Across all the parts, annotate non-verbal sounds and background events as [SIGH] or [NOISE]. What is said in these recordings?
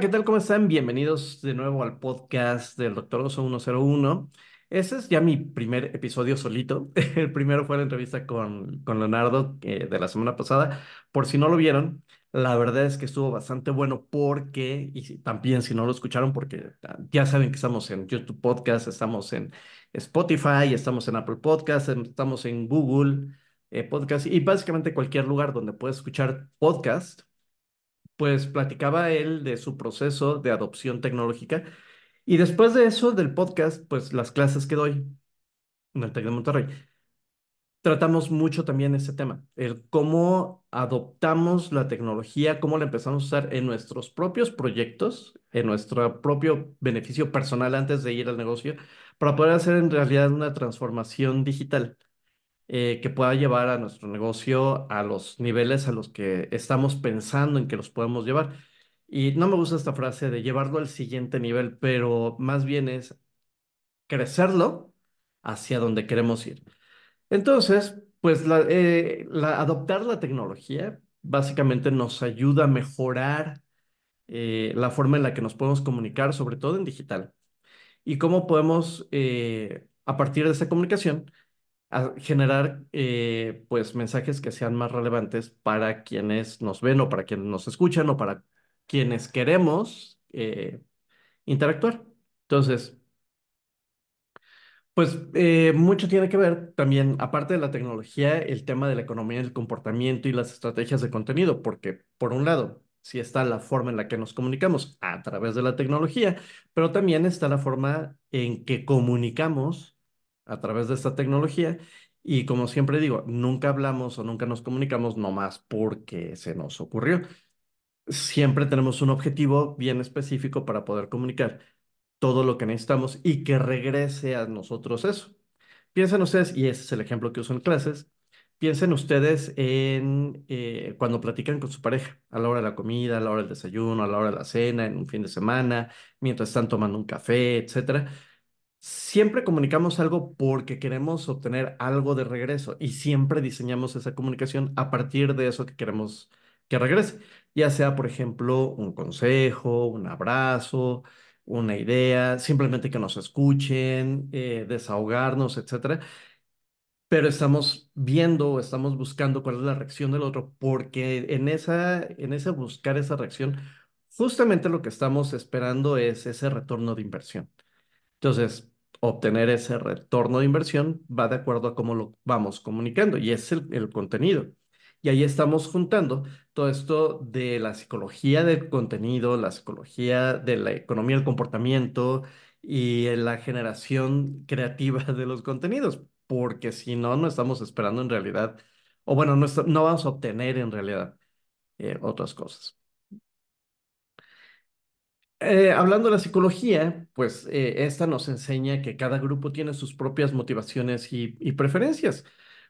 ¿qué tal? ¿Cómo están? Bienvenidos de nuevo al podcast del Doctor Oso 101. Ese es ya mi primer episodio solito. [LAUGHS] El primero fue la entrevista con, con Leonardo eh, de la semana pasada. Por si no lo vieron, la verdad es que estuvo bastante bueno porque, y también si no lo escucharon, porque ya saben que estamos en YouTube Podcast, estamos en Spotify, estamos en Apple Podcast, estamos en Google eh, Podcast y básicamente cualquier lugar donde puedes escuchar podcast pues platicaba él de su proceso de adopción tecnológica y después de eso, del podcast, pues las clases que doy en el TEC de Monterrey, tratamos mucho también ese tema, el cómo adoptamos la tecnología, cómo la empezamos a usar en nuestros propios proyectos, en nuestro propio beneficio personal antes de ir al negocio, para poder hacer en realidad una transformación digital eh, que pueda llevar a nuestro negocio a los niveles a los que estamos pensando en que los podemos llevar. Y no me gusta esta frase de llevarlo al siguiente nivel, pero más bien es crecerlo hacia donde queremos ir. Entonces, pues eh, adoptar la tecnología básicamente nos ayuda a mejorar eh, la forma en la que nos podemos comunicar, sobre todo en digital, y cómo podemos, a partir de esa comunicación, a generar eh, pues mensajes que sean más relevantes para quienes nos ven o para quienes nos escuchan o para quienes queremos eh, interactuar. Entonces, pues eh, mucho tiene que ver también, aparte de la tecnología, el tema de la economía del comportamiento y las estrategias de contenido, porque por un lado, sí está la forma en la que nos comunicamos a través de la tecnología, pero también está la forma en que comunicamos a través de esta tecnología. Y como siempre digo, nunca hablamos o nunca nos comunicamos nomás porque se nos ocurrió. Siempre tenemos un objetivo bien específico para poder comunicar todo lo que necesitamos y que regrese a nosotros eso. Piensen ustedes, y ese es el ejemplo que uso en clases, piensen ustedes en eh, cuando platican con su pareja, a la hora de la comida, a la hora del desayuno, a la hora de la cena, en un fin de semana, mientras están tomando un café, etcétera. Siempre comunicamos algo porque queremos obtener algo de regreso y siempre diseñamos esa comunicación a partir de eso que queremos que regrese, ya sea, por ejemplo, un consejo, un abrazo, una idea, simplemente que nos escuchen, eh, desahogarnos, etcétera. Pero estamos viendo estamos buscando cuál es la reacción del otro porque en esa, en ese buscar esa reacción, justamente lo que estamos esperando es ese retorno de inversión. Entonces, obtener ese retorno de inversión va de acuerdo a cómo lo vamos comunicando y es el, contenido. Y ahí estamos juntando todo esto de la psicología del contenido, la psicología de la economía del comportamiento y la generación creativa de los contenidos, porque si no, no estamos esperando en realidad, o bueno, no, no vamos a obtener en realidad eh, otras cosas. Eh, hablando de la psicología, pues eh, esta nos enseña que cada grupo tiene sus propias motivaciones y, preferencias.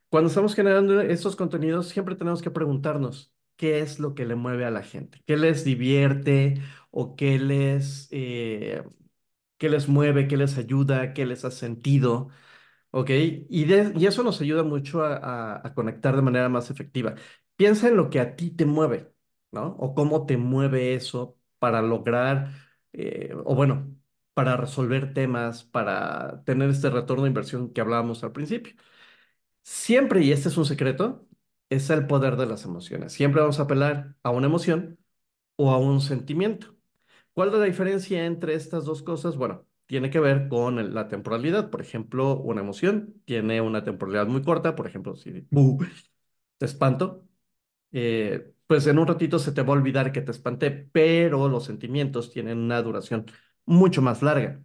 Cuando estamos generando estos contenidos, siempre tenemos que preguntarnos qué es lo que le mueve a la gente, qué les divierte o qué les, eh, qué les mueve, qué les ayuda, qué les ha sentido. Ok, y, eso nos ayuda mucho a, a- a conectar de manera más efectiva. Piensa en lo que a ti te mueve, ¿no? O cómo te mueve eso para lograr, eh, o bueno, para resolver temas, para tener este retorno de inversión que hablábamos al principio. Siempre, y este es un secreto, es el poder de las emociones. Siempre vamos a apelar a una emoción o a un sentimiento. ¿Cuál es la diferencia entre estas dos cosas? Bueno, tiene que ver con la temporalidad. Por ejemplo, una emoción tiene una temporalidad muy corta. Por ejemplo, si "Bu", te espanto, eh, pues en un ratito se te va a olvidar que te espanté, pero los sentimientos tienen una duración mucho más larga.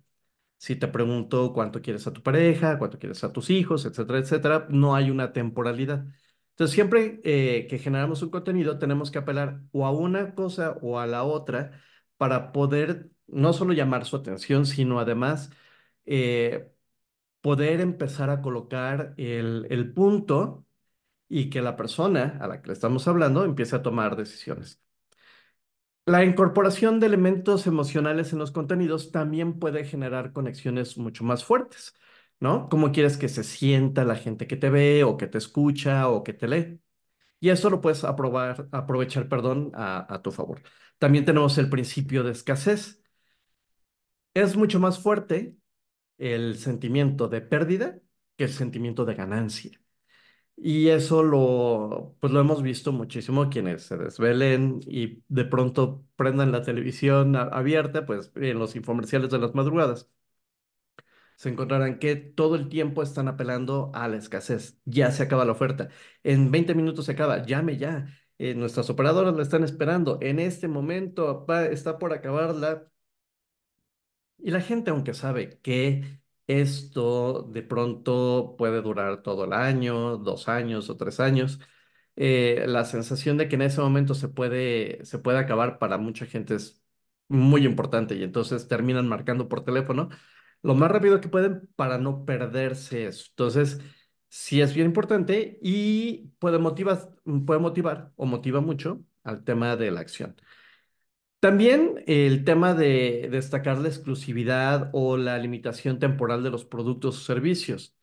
Si te pregunto cuánto quieres a tu pareja, cuánto quieres a tus hijos, etcétera, etcétera, no hay una temporalidad. Entonces, siempre eh, que generamos un contenido, tenemos que apelar o a una cosa o a la otra para poder no solo llamar su atención, sino además eh, poder empezar a colocar el, el punto y que la persona a la que le estamos hablando empiece a tomar decisiones. La incorporación de elementos emocionales en los contenidos también puede generar conexiones mucho más fuertes, ¿no? ¿Cómo quieres que se sienta la gente que te ve o que te escucha o que te lee? Y eso lo puedes aprobar, aprovechar, perdón, a, a tu favor. También tenemos el principio de escasez. Es mucho más fuerte el sentimiento de pérdida que el sentimiento de ganancia. Y eso lo, pues lo hemos visto muchísimo quienes se desvelen y de pronto prendan la televisión abierta, pues en los infomerciales de las madrugadas, se encontrarán que todo el tiempo están apelando a la escasez. Ya se acaba la oferta. En 20 minutos se acaba. Llame ya. Eh, nuestras operadoras la están esperando. En este momento está por acabarla. Y la gente, aunque sabe que esto de pronto puede durar todo el año, dos años o tres años, eh, la sensación de que en ese momento se puede, se puede acabar para mucha gente es muy importante y entonces terminan marcando por teléfono lo más rápido que pueden para no perderse eso. Entonces, sí es bien importante y puede motivar, puede motivar o motiva mucho al tema de la acción. También el tema de destacar la exclusividad o la limitación temporal de los productos o servicios.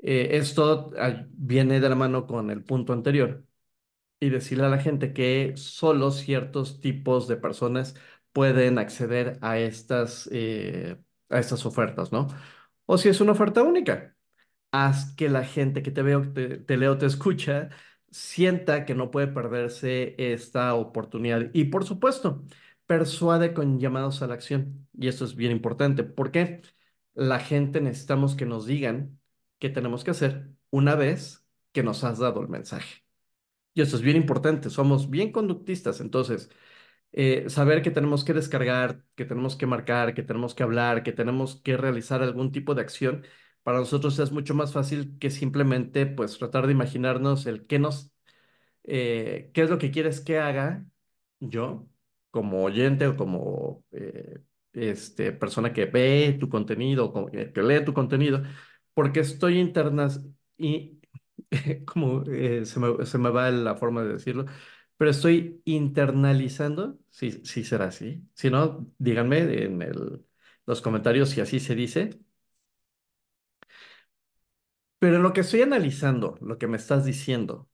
Eh, esto viene de la mano con el punto anterior y decirle a la gente que solo ciertos tipos de personas pueden acceder a estas, eh, a estas ofertas, ¿no? O si es una oferta única haz que la gente que te veo, te, te leo, te escucha, sienta que no puede perderse esta oportunidad. Y por supuesto, persuade con llamados a la acción. Y esto es bien importante porque la gente necesitamos que nos digan qué tenemos que hacer una vez que nos has dado el mensaje. Y esto es bien importante, somos bien conductistas, entonces eh, saber que tenemos que descargar, que tenemos que marcar, que tenemos que hablar, que tenemos que realizar algún tipo de acción, para nosotros es mucho más fácil que simplemente pues tratar de imaginarnos el qué nos, eh, qué es lo que quieres que haga yo como oyente o como eh, este, persona que ve tu contenido, o que, lee tu contenido, porque estoy internas y [LAUGHS] como eh, se me, se me va la forma de decirlo, pero estoy internalizando, si sí será así. Si no, díganme en el- los comentarios si así se dice. Pero lo que estoy analizando, lo que me estás diciendo,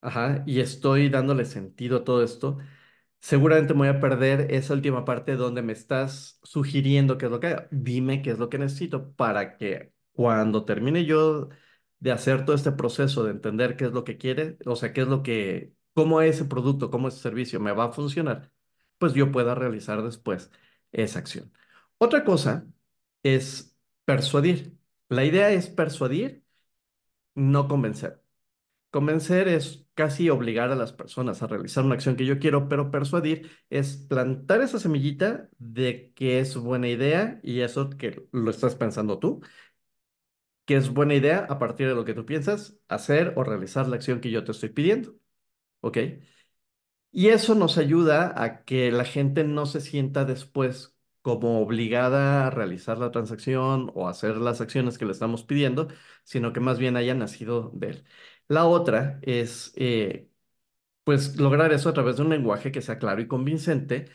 ajá, y estoy dándole sentido a todo esto, seguramente me voy a perder esa última parte donde me estás sugiriendo qué es lo que haga. Dime qué es lo que necesito para que cuando termine yo de hacer todo este proceso de entender qué es lo que quiere, o sea, qué es lo que, cómo ese producto, cómo ese servicio me va a funcionar, pues yo pueda realizar después esa acción. Otra cosa es persuadir. La idea es persuadir, no convencer. Convencer es casi obligar a las personas a realizar una acción que yo quiero, pero persuadir es plantar esa semillita de que es buena idea y eso que lo estás pensando tú, que es buena idea a partir de lo que tú piensas, hacer o realizar la acción que yo te estoy pidiendo. ¿Ok? Y eso nos ayuda a que la gente no se sienta después como obligada a realizar la transacción o hacer las acciones que le estamos pidiendo, sino que más bien haya nacido de él. La otra es, eh, pues, lograr eso a través de un lenguaje que sea claro y convincente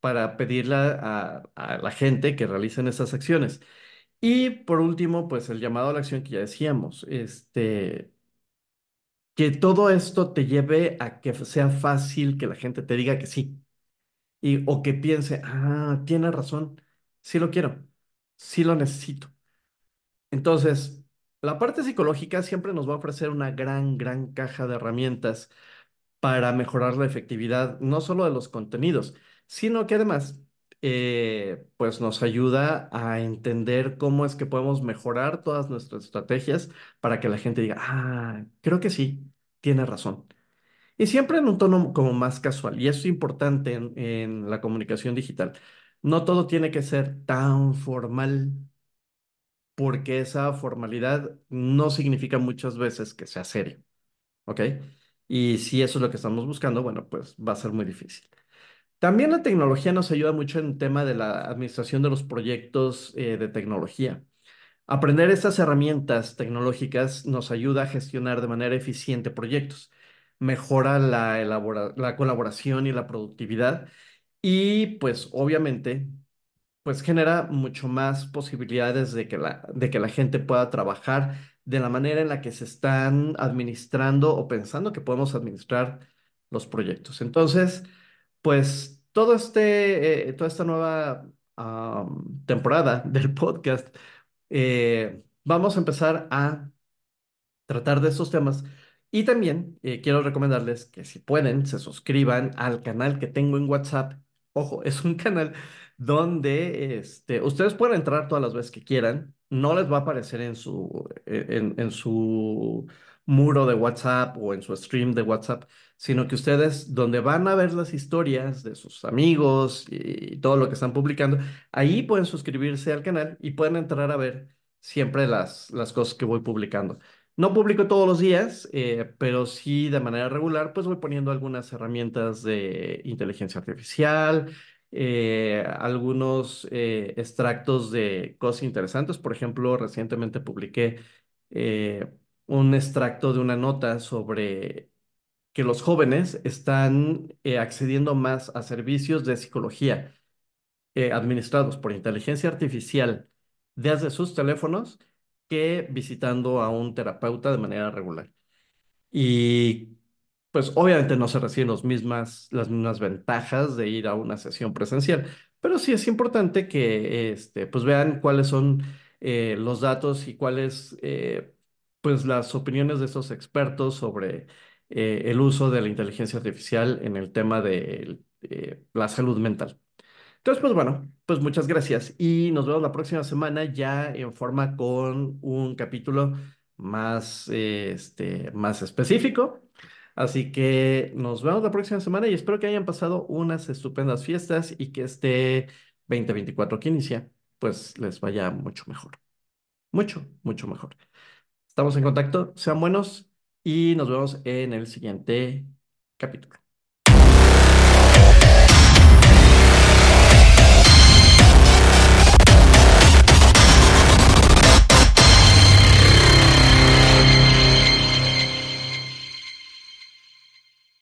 para pedirle a, a la gente que realicen esas acciones. Y por último, pues el llamado a la acción que ya decíamos, este, que todo esto te lleve a que sea fácil que la gente te diga que sí. Y, o que piense, ah, tiene razón, sí lo quiero, sí lo necesito. Entonces, la parte psicológica siempre nos va a ofrecer una gran, gran caja de herramientas para mejorar la efectividad, no solo de los contenidos, sino que además, eh, pues nos ayuda a entender cómo es que podemos mejorar todas nuestras estrategias para que la gente diga, ah, creo que sí, tiene razón. Y siempre en un tono como más casual, y eso es importante en, en la comunicación digital. No todo tiene que ser tan formal, porque esa formalidad no significa muchas veces que sea serio, ¿ok? Y si eso es lo que estamos buscando, bueno, pues va a ser muy difícil. También la tecnología nos ayuda mucho en el tema de la administración de los proyectos eh, de tecnología. Aprender estas herramientas tecnológicas nos ayuda a gestionar de manera eficiente proyectos, mejora la, la colaboración y la productividad y pues obviamente pues genera mucho más posibilidades de que la, de que la gente pueda trabajar de la manera en la que se están administrando o pensando que podemos administrar los proyectos. Entonces, pues todo este, eh, toda esta nueva temporada [LAUGHS] del podcast, eh, vamos a empezar a tratar de estos temas. Y también eh, quiero recomendarles que si pueden, se suscriban al canal que tengo en WhatsApp. Ojo, es un canal donde este, ustedes pueden entrar todas las veces que quieran. No les va a aparecer en su, en, en su muro de WhatsApp o en su stream de WhatsApp, sino que ustedes, donde van a ver las historias de sus amigos y todo lo que están publicando, ahí pueden suscribirse al canal y pueden entrar a ver siempre las, las cosas que voy publicando. No publico todos los días, eh, pero sí de manera regular, pues voy poniendo algunas herramientas de inteligencia artificial, eh, algunos eh, extractos de cosas interesantes. Por ejemplo, recientemente publiqué un extracto de una nota sobre que los jóvenes están accediendo más a servicios de psicología administrados por inteligencia artificial desde sus teléfonos que visitando a un terapeuta de manera regular. Y pues obviamente no se reciben los mismas, las mismas ventajas de ir a una sesión presencial, pero sí es importante que este, pues vean cuáles son eh, los datos y cuáles eh, pues las opiniones de esos expertos sobre eh, el uso de la inteligencia artificial en el tema de eh, la salud mental. Entonces, pues bueno, pues muchas gracias y nos vemos la próxima semana ya en forma con un capítulo más, este, más específico. Así que nos vemos la próxima semana y espero que hayan pasado unas estupendas fiestas y que este 2024 que inicia, pues les vaya mucho mejor. Mucho, mucho mejor. Estamos en contacto, sean buenos y nos vemos en el siguiente capítulo.